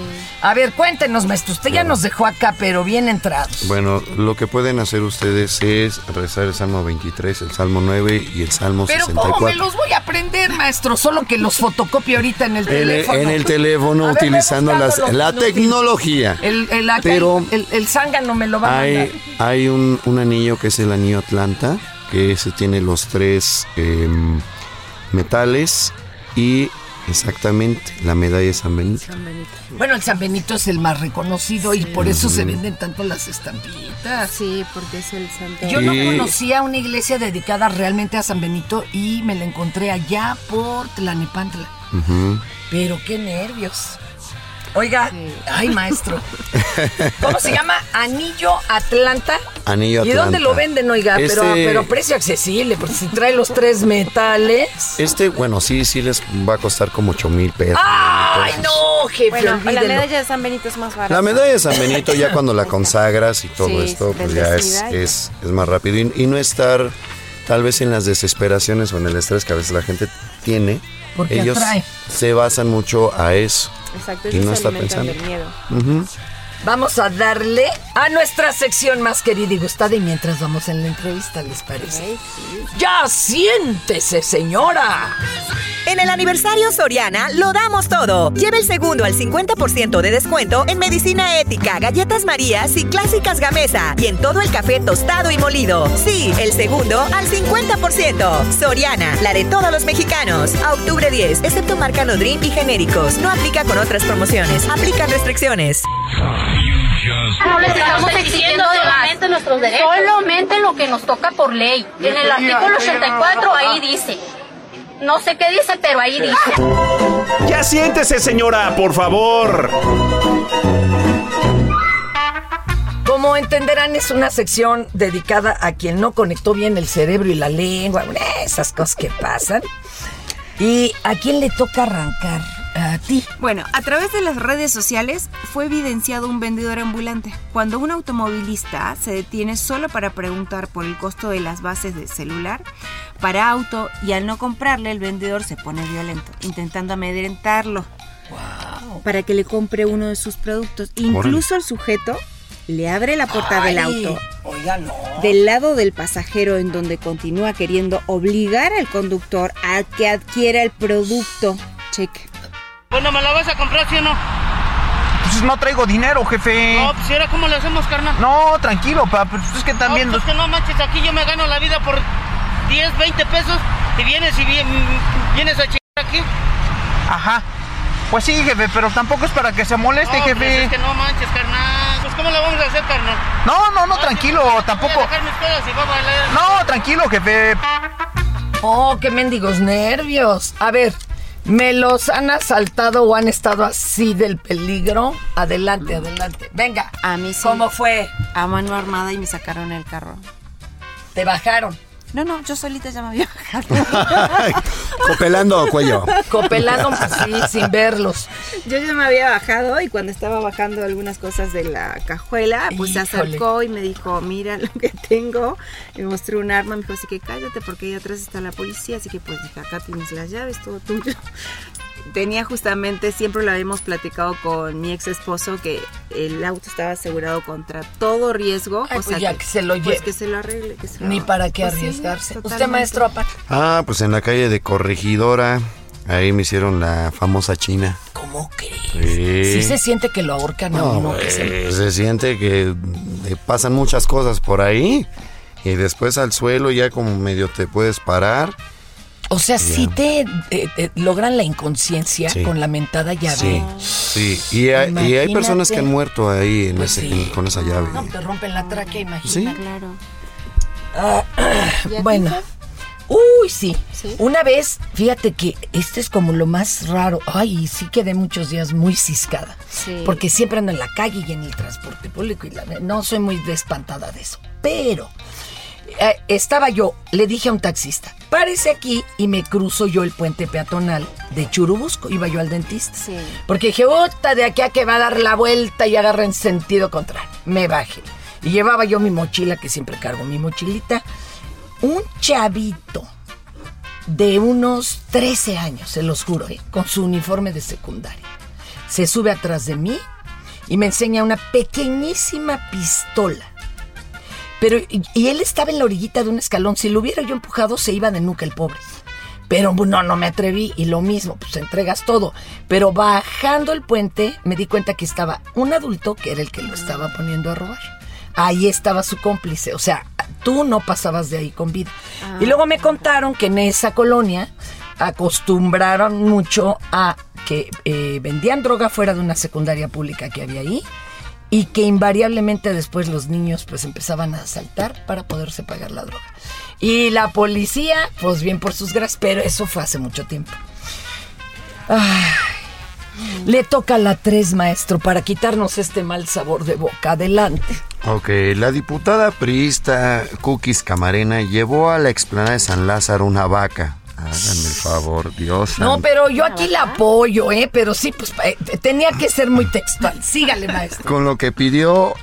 A ver, cuéntenos, maestro. Usted ya nos dejó acá, pero bien entrados. Bueno, lo que pueden hacer ustedes es rezar el Salmo 23, el Salmo 9 y el Salmo Pero 64. ¿cómo me los voy a aprender, maestro? Solo que los fotocopio ahorita en el teléfono. en el teléfono, ver, utilizando las- la tecnología. El, el, acá, Pero- el, el zángano me lo va a mandar. Hay, hay un, un anillo que es el anillo Atlanta, que ese tiene los tres em, metales y exactamente la medalla de San Benito. Bueno, el San Benito es el más reconocido y por eso se venden tanto las estampitas. Sí, porque es el santo. Yo no conocía una iglesia dedicada realmente a San Benito y me la encontré allá por Tlanepantla. Pero qué nervios. Oiga, ay maestro. [laughs] ¿Cómo se llama? Anillo Atlanta. Anillo ¿Y dónde lo venden, oiga? Pero, Este- pero precio accesible, porque si trae los tres metales. Este, bueno, sí, sí les va a costar como 8 mil pesos. ¡Ay, no, jefe! Bueno, la medalla de San Benito es más barata. La medalla de San Benito ya cuando la consagras y todo Sí, esto, pues ya es, es, es más rápido. Y, y no estar tal vez en las desesperaciones o en el estrés que a veces la gente tiene. Porque Ellos atrae. se basan mucho a eso. Exacto, Y no está pensando. del miedo. Ujú. Vamos a darle a nuestra sección más querida y gustada y mientras vamos en la entrevista, ¿les parece? ¡Ya siéntese, señora! En el aniversario Soriana lo damos todo. Lleva el segundo al 50% de descuento en medicina ética, galletas Marías y clásicas Gamesa. Y en todo el café tostado y molido. Sí, el segundo al 50%. Soriana, la de todos los mexicanos. A octubre 10, excepto marca Nodrim y genéricos. No aplica con otras promociones. Aplican restricciones. No les estamos exigiendo solamente nuestros derechos. Solamente lo que nos toca por ley. En el artículo 84 ahí dice. No sé qué dice, pero ahí dice. Ya siéntese, señora, por favor. Como entenderán, es una sección dedicada a quien no conectó bien el cerebro y la lengua, esas cosas que pasan. ¿Y a quién le toca arrancar? A ti. Bueno, a través de las redes sociales fue evidenciado un vendedor ambulante. Cuando un automovilista se detiene solo para preguntar por el costo de las bases de celular para auto y al no comprarle el vendedor se pone violento, intentando amedrentarlo para que le compre uno de sus productos. Incluso el sujeto le abre la puerta del auto Oiga, no. del lado del pasajero en donde continúa queriendo obligar al conductor a que adquiera el producto. Cheque. Bueno, ¿me la vas a comprar, sí o no? Pues no traigo dinero, jefe. No, pues ¿y ahora cómo le hacemos, carnal? No, tranquilo, pa, pues es que también... No, pues es que no manches, aquí yo me gano la vida por 10, 20 pesos y vienes y vi- vienes a chingar aquí. Ajá. Pues sí, jefe, pero tampoco es para que se moleste, no, jefe. Pues es que no manches, carnal. Pues ¿cómo la vamos a hacer, carnal? No, no, no, tranquilo, tampoco. Voy a dejar mis cosas y voy a bailar. No, tranquilo, jefe. Oh, qué mendigos nervios. A ver, ¿me los han asaltado o han estado así del peligro? Adelante, adelante. Venga. A mí sí. ¿Cómo fue? A mano armada y me sacaron el carro. ¿Te bajaron? No, no, yo solita ya me había bajado. Copelando cuello. Copelando así, sin verlos. Yo ya me había bajado y cuando estaba bajando algunas cosas de la cajuela, pues se acercó y me dijo, mira lo que tengo. Y me mostró un arma, me dijo, así que cállate porque ahí atrás está la policía, así que pues dije, acá tienes las llaves, todo tuyo. Tenía justamente, siempre lo habíamos platicado con mi ex esposo, que el auto estaba asegurado contra todo riesgo. Ay, o pues sea ya que se lo pues lleve. que se lo arregle. Que se lo- Ni para qué Pues sí, arriesgarse. ¿Usted, maestro, aparte? Ah, pues en la calle de Corregidora, ahí me hicieron la famosa china. ¿Cómo crees? Sí. Sí se siente que lo ahorcan a No, uno. que se- se siente que eh, pasan muchas cosas por ahí y después al suelo ya como medio te puedes parar. O sea, Ya. si te eh, eh, logran la inconsciencia Sí. con la mentada llave. Sí, sí. Y hay, y hay personas que han muerto ahí en Pues ese- sí. con esa llave. No, te rompen la tráquea, imagínate. Sí. Claro. Ah, ¿Y a ti, bueno. Uy, sí. ¿Sí? Una vez, fíjate que este es como lo más raro. Ay, sí quedé muchos días muy ciscada. Sí. Porque siempre ando en la calle y en el transporte público y la- no soy muy despantada de eso. Pero eh, estaba yo, le dije a un taxista, párese aquí y me cruzo yo el puente peatonal de Churubusco. Iba yo al dentista. Sí. Porque dije, "Ota, de aquí a que va a dar la vuelta y agarra en sentido contrario. Me bajé. Y llevaba yo mi mochila, que siempre cargo mi mochilita. Un chavito de unos 13 años, se los juro, ¿eh? con su uniforme de secundaria. Se sube atrás de mí y me enseña una pequeñísima pistola. Pero, y, y él estaba en la orillita de un escalón. Si lo hubiera yo empujado, se iba de nuca el pobre. Pero no, no me atreví. Y lo mismo, pues entregas todo. Pero bajando el puente, me di cuenta que estaba un adulto, que era el que lo estaba poniendo a robar. Ahí estaba su cómplice. O sea, tú no pasabas de ahí con vida. Y luego me contaron que en esa colonia acostumbraron mucho a que eh, vendían droga fuera de una secundaria pública que había ahí y que invariablemente después los niños pues empezaban a asaltar para poderse pagar la droga. Y la policía, pues bien por sus gracias, pero eso fue hace mucho tiempo. Ay, le toca a la tres, maestro, para quitarnos este mal sabor de boca. Adelante. Ok, la diputada priista Cookies Camarena llevó a la explanada de San Lázaro una vaca. Háganme el favor, Dios. No, pero yo aquí la apoyo, ¿eh? Pero sí, pues eh, tenía que ser muy textual. Sígale, maestro. Con lo que pidió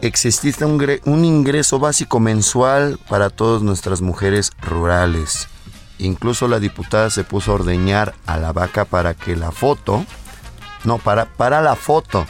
existe un, un ingreso básico mensual para todas nuestras mujeres rurales. Incluso la diputada se puso a ordeñar a la vaca para que la foto, no, para, para la foto,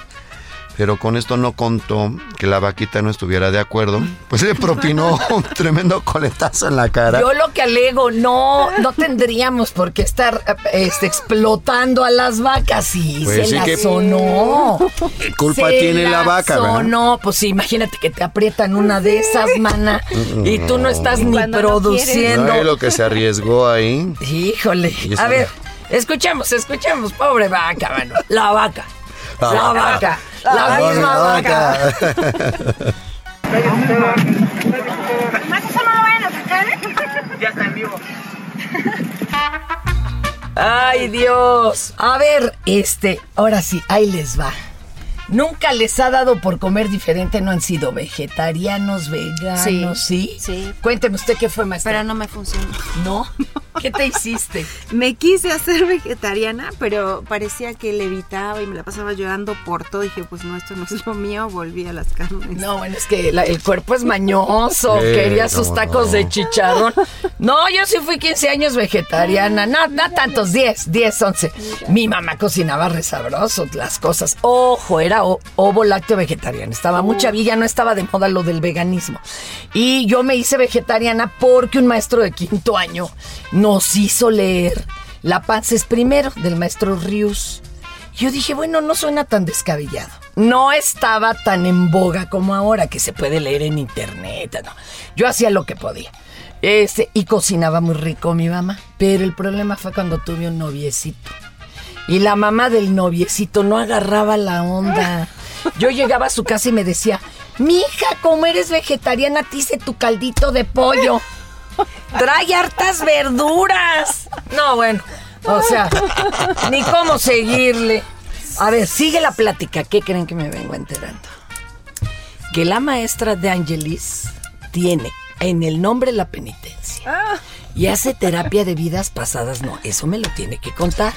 pero con esto no contó que la vaquita no estuviera de acuerdo, pues le propinó un [laughs] tremendo coletazo en la cara. Yo lo que alego, no, no tendríamos por qué estar este, explotando a las vacas y Pues se sí las que- sonó. ¿Qué culpa Se tiene la vaca, verdad? sonó. Pues sí, imagínate que te aprietan una de esas, mana, y tú no estás ni Cuando no produciendo. ¿No es lo que se arriesgó ahí? Híjole. Eso A no. ver, escuchamos, escuchamos, pobre vaca, mano. La vaca. La La, vaca. vaca. La, No, misma la vaca. Más eso no lo vayan a sacar. Ya está en vivo. Ay, Dios. A ver, este, ahora sí, ahí les va. Nunca les ha dado por comer diferente, no han sido vegetarianos, veganos, ¿sí? Sí. Cuénteme usted qué fue, maestra. Pero no me funcionó. ¿No? [laughs] ¿Qué te hiciste? Me quise hacer vegetariana, pero parecía que levitaba y me la pasaba llorando por todo. Dije, pues no, esto no es lo mío, volví a las carnes. No, bueno, es que la- el cuerpo es mañoso. Quería sus tacos no. de chicharrón. No, yo sí fui 15 años vegetariana. No, no tantos, 10, 10, 11. Mi mamá cocinaba re sabroso las cosas. Ojo, era ovo lácteo vegetariano. Estaba mucha villa, no estaba de moda lo del veganismo. Y yo me hice vegetariana porque un maestro de quinto año nos hizo leer La panza es primero, del maestro Rius. Yo dije, bueno, no suena tan descabellado. No estaba tan en boga como ahora, que se puede leer en internet. Yo hacía lo que podía. Este, y cocinaba muy rico mi mamá. Pero el problema fue cuando tuve un noviecito. Y la mamá del noviecito no agarraba la onda. Yo llegaba a su casa y me decía, mija, como eres vegetariana, te hice tu caldito de pollo. Trae hartas verduras. No, bueno. O sea, ni cómo seguirle. A ver, sigue la plática. ¿Qué creen que me vengo enterando? Que la maestra de Angelis tiene en el nombre la penitencia. Y hace terapia de vidas pasadas, no, eso me lo tiene que contar.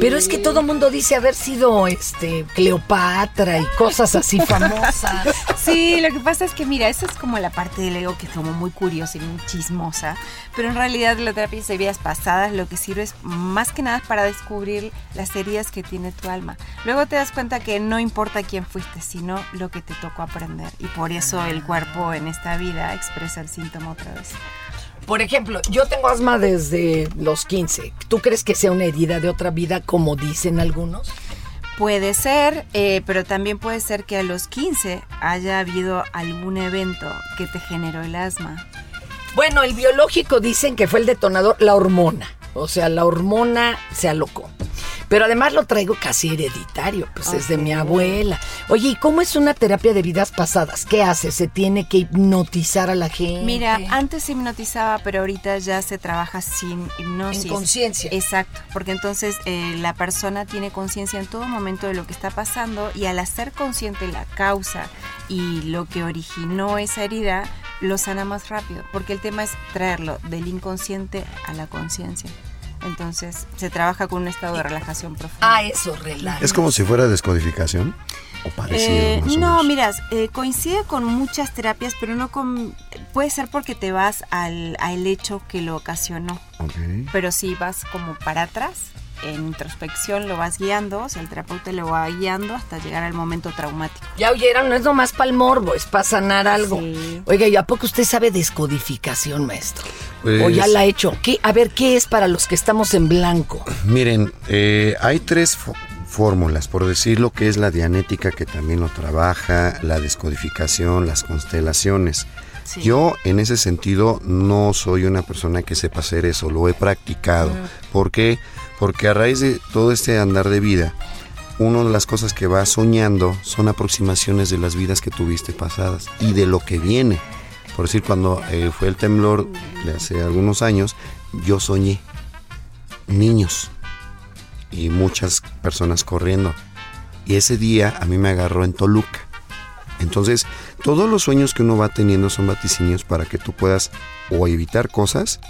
Pero es que todo mundo dice haber sido este Cleopatra y cosas así famosas. [laughs] Sí, lo que pasa es que mira, esa es como la parte del ego que es como muy curiosa y muy chismosa, pero en realidad la terapia de vidas pasadas lo que sirve es más que nada para descubrir las heridas que tiene tu alma. Luego te das cuenta que no importa quién fuiste, sino lo que te tocó aprender y por eso el cuerpo en esta vida expresa el síntoma otra vez. Por ejemplo, yo tengo asma desde los 15. ¿Tú crees que sea una herida de otra vida, como dicen algunos? Puede ser, eh, pero también puede ser que a los 15 haya habido algún evento que te generó el asma. Bueno, el biológico dicen que fue el detonador, la hormona. O sea, la hormona se alocó. Pero además lo traigo casi hereditario, pues es de mi abuela. Oye, ¿y cómo es una terapia de vidas pasadas? ¿Qué hace? ¿Se tiene que hipnotizar a la gente? Mira, antes se hipnotizaba, pero ahorita ya se trabaja sin hipnosis. En conciencia. Exacto, porque entonces eh, la persona tiene conciencia en todo momento de lo que está pasando y al hacer consciente la causa y lo que originó esa herida, lo sana más rápido, porque el tema es traerlo del inconsciente a la conciencia. Entonces se trabaja con un estado de relajación profunda. Ah, eso, relaja. Es como si fuera descodificación o parecido. Eh, más o no, menos. miras, eh, coincide con muchas terapias, pero no con... Puede ser porque te vas al, al hecho que lo ocasionó, Ok. pero si vas como para atrás, en introspección lo vas guiando, o sea, el terapeuta lo va guiando hasta llegar al momento traumático. Ya oyeron, no es nomás para el morbo, es para sanar algo. Oiga, ¿y a poco usted sabe descodificación, maestro? Pues- ¿O ya la ha hecho? ¿Qué, a ver, ¿qué es para los que estamos en blanco? [clears throat] Miren, eh, hay tres fórmulas, por decir lo que es la dianética, que también lo trabaja, la descodificación, las constelaciones. Yo, en ese sentido, no soy una persona que sepa hacer eso, lo he practicado. ¿Por qué? Porque a raíz de todo este andar de vida, una de las cosas que vas soñando son aproximaciones de las vidas que tuviste pasadas y de lo que viene. Por decir, cuando eh, fue el temblor de hace algunos años, yo soñé niños y muchas personas corriendo. Y ese día a mí me agarró en Toluca. Entonces, todos los sueños que uno va teniendo son vaticinios para que tú puedas o evitar cosas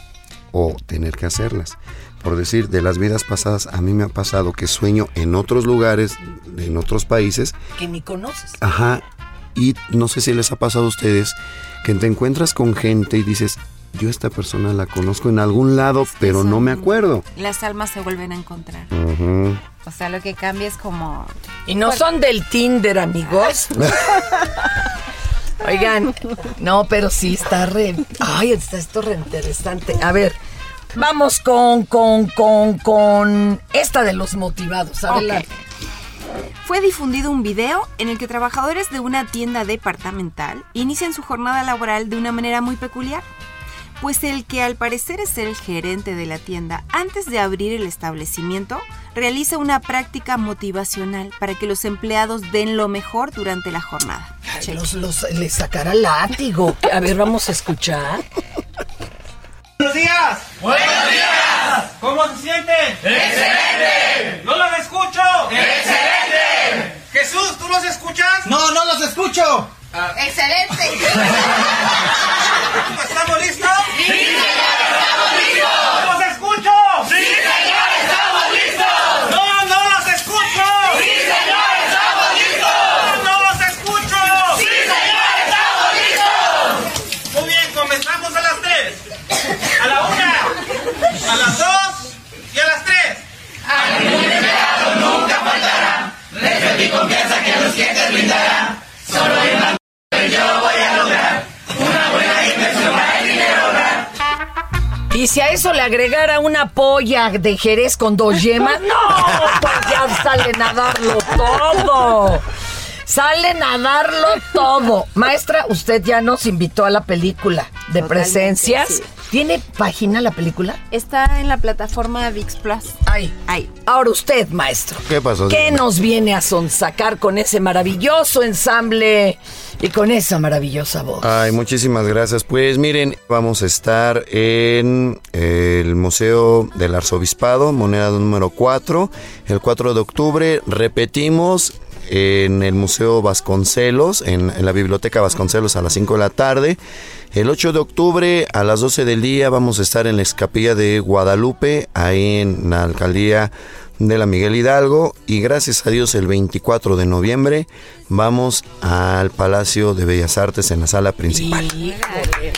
o tener que hacerlas. Por decir, de las vidas pasadas, a mí me ha pasado que sueño en otros lugares, en otros países, Que ni conoces. Ajá. Y no sé si les ha pasado a ustedes que te encuentras con gente y dices, yo esta persona la conozco en algún lado, pero no me acuerdo. Las almas se vuelven a encontrar. O sea, lo que cambia es como... Y no son del Tinder, amigos. [laughs] Oigan, no, pero sí está re. Ay, está esto re interesante. A ver, vamos con, con, con, con esta de los motivados. Adelante. Fue difundido un video en el que trabajadores de una tienda departamental inician su jornada laboral de una manera muy peculiar. Pues el que al parecer es el gerente de la tienda, antes de abrir el establecimiento, realiza una práctica motivacional para que los empleados den lo mejor durante la jornada. Ay, los, los- les sacará látigo. A ver, vamos a escuchar. ¡Buenos días! ¡Buenos días! ¿Cómo se sienten? ¡Excelente! ¡No los escucho! ¡Excelente! Jesús, ¿tú los escuchas? No, no los escucho. ¡Excelente! [laughs] ¿Estamos listos? ¡Sí, señor, estamos listos! ¡Los escucho! ¡Sí, señor, estamos listos! ¡No, no los escucho! ¡Sí, señor, estamos listos! ¡No los escucho! ¡Sí, señor, estamos listos! Muy bien, comenzamos a las tres. A la una, a las dos y a las tres. A ningún empleado nunca faltará. Desde mi confianza que brindarán. Solo yo voy a lograr una buena inversión para el dinero. Y si a eso le agregara una polla de Jerez con dos [laughs] yemas, no, [laughs] pues ya salen a darlo todo. Salen a darlo todo. Maestra, usted ya nos invitó a la película de Totalmente, presencias. sí. ¿Tiene página la película? Está en la plataforma VIX Plus. Ahí. Ahí. Ahora usted, maestro. ¿Qué pasó? ¿Qué nos viene a sonsacar con ese maravilloso ensamble y con esa maravillosa voz? Ay, muchísimas gracias. Pues miren, vamos a estar en el Museo del Arzobispado, moneda número 4, el 4 de octubre. Repetimos en el Museo Vasconcelos, en, la Biblioteca Vasconcelos a las 5 de la tarde. El 8 de octubre a las 12 del día vamos a estar en la escapilla de Guadalupe, ahí en la alcaldía de la Miguel Hidalgo y gracias a Dios el 24 de noviembre vamos al Palacio de Bellas Artes en la sala principal. Híjole.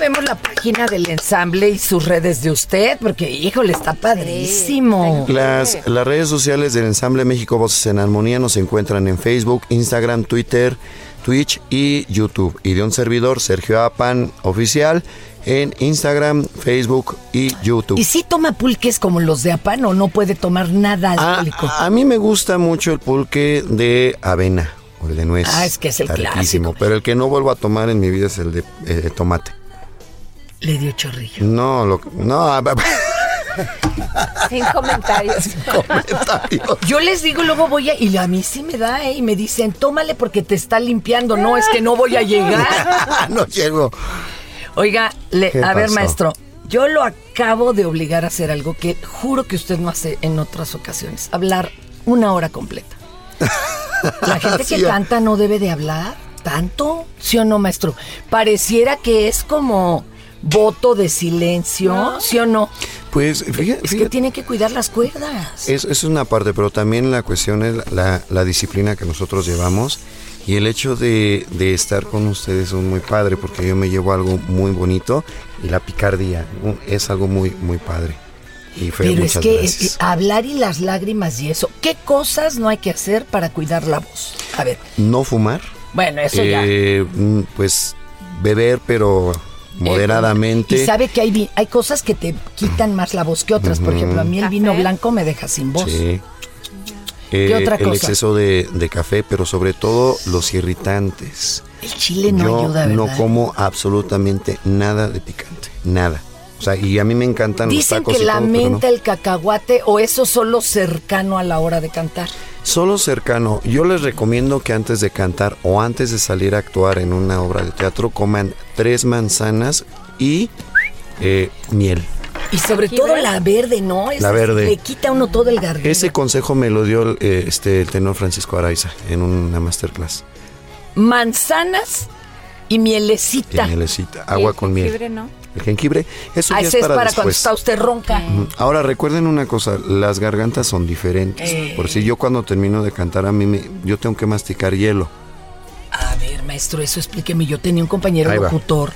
¿Cómo vemos la página del ensamble y sus redes de usted? Porque, híjole, está padrísimo. Las, las redes sociales del Ensamble México Voces en Armonía nos encuentran en Facebook, Instagram, Twitter, Twitch y YouTube. Y de un servidor, Sergio Apan Oficial, en Instagram, Facebook y YouTube. ¿Y si toma pulques como los de Apan o no puede tomar nada A, alcohólico? a mí me gusta mucho el pulque de avena o el de nuez. Ah, es que es el Está riquísimo, Pero el que no vuelvo a tomar en mi vida es el de eh, tomate. Le dio chorrillo. No, lo, no, [laughs] Sin comentarios. Yo les digo, luego voy a... Y a mí sí me da, ¿eh? Y me dicen, tómale porque te está limpiando. No, es que no voy a llegar. [laughs] no llego. Oiga, le- ¿Qué a ver, maestro. Yo lo acabo de obligar a hacer algo que juro que usted no hace en otras ocasiones. Hablar una hora completa. [laughs] La gente que Sí. canta no debe de hablar tanto, ¿sí o no, maestro? Pareciera que es como, voto de silencio, ¿sí o no? Pues fíjate, Es que tiene que cuidar las cuerdas. Es, eso es una parte, pero también la cuestión es la, la disciplina que nosotros llevamos y el hecho de, de estar con ustedes es muy padre porque yo me llevo algo muy bonito y la picardía ¿no? es algo muy, muy padre. Y Fer, Pero es muchas que eh, hablar y las lágrimas y eso, ¿qué cosas no hay que hacer para cuidar la voz? A ver, No fumar. bueno, eso ya. eh, mm, Pues beber, pero moderadamente. Y sabe que hay, hay cosas que te quitan más la voz que otras. Por ejemplo, a mí el vino blanco me deja sin voz. Sí. ¿Qué Eh, otra el cosa? exceso de, de café, pero sobre todo los irritantes. El chile no Yo ayuda, ¿verdad? no como absolutamente nada de picante, nada. O sea, y a mí me encantan Dicen los tacos que y la no. el cacahuate o eso solo cercano a la hora de cantar. Solo cercano. Yo les recomiendo que antes de cantar o antes de salir a actuar en una obra de teatro coman tres manzanas y eh, miel. Y sobre todo la verde, ¿no? Esa La verde. Le quita a uno todo el garganta. Ese consejo me lo dio eh, este, el tenor Francisco Araiza en una masterclass. Manzanas y mielecita. Y mielecita, agua con miel. ¿no? El jengibre, eso Ah, ya ese es es para, para cuando está usted ronca. Ahora recuerden una cosa, las gargantas son diferentes. Eh. Por si yo cuando termino de cantar a mí me- yo tengo que masticar hielo. A ver, maestro, eso explíqueme. Yo tenía un compañero locutor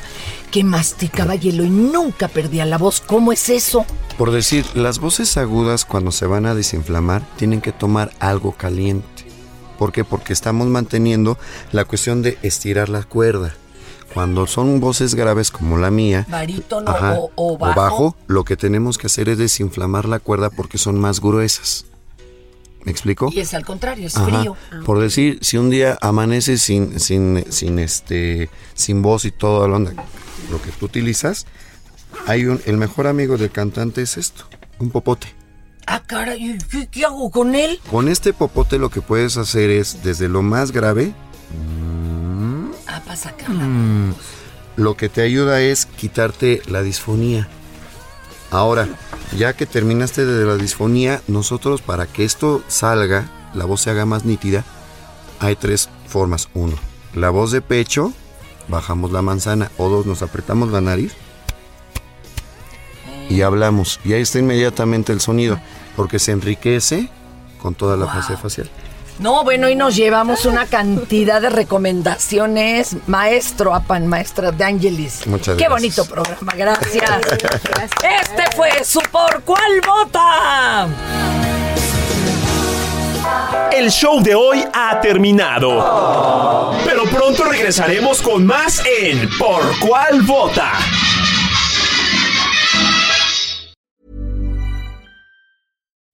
que masticaba hielo y nunca perdía la voz. ¿Cómo es eso? Por decir, las voces agudas cuando se van a desinflamar tienen que tomar algo caliente. ¿Por qué? Porque estamos manteniendo la cuestión de estirar la cuerda. Cuando son voces graves como la mía, Barítono ajá, o, o bajo. lo que tenemos que hacer es desinflamar la cuerda porque son más gruesas. ¿Me explico? Y es al contrario, es Ajá. frío. Por decir, si un día amaneces sin, sin, sin este, sin voz y todo lo, lo que tú utilizas, hay un, el mejor amigo del cantante es esto, un popote. Ah, caray, ¿qué, qué hago con él? Con este popote lo que puedes hacer es, desde lo más grave, Mm, lo que te ayuda es quitarte la disfonía. Ahora, ya que terminaste de la disfonía, nosotros para que esto salga, la voz se haga más nítida, hay tres formas. Uno, la voz de pecho, bajamos la manzana. O dos, nos apretamos la nariz y hablamos. Y ahí está inmediatamente el sonido, porque se enriquece con toda la fase facial. No, bueno, y nos llevamos una cantidad de recomendaciones. Maestro Apan, maestra de Ángelis. Muchas Qué gracias. bonito programa, gracias. [laughs] Este fue su Por Cuál Vota. El show de hoy ha terminado. Pero pronto regresaremos con más en Por cuál vota.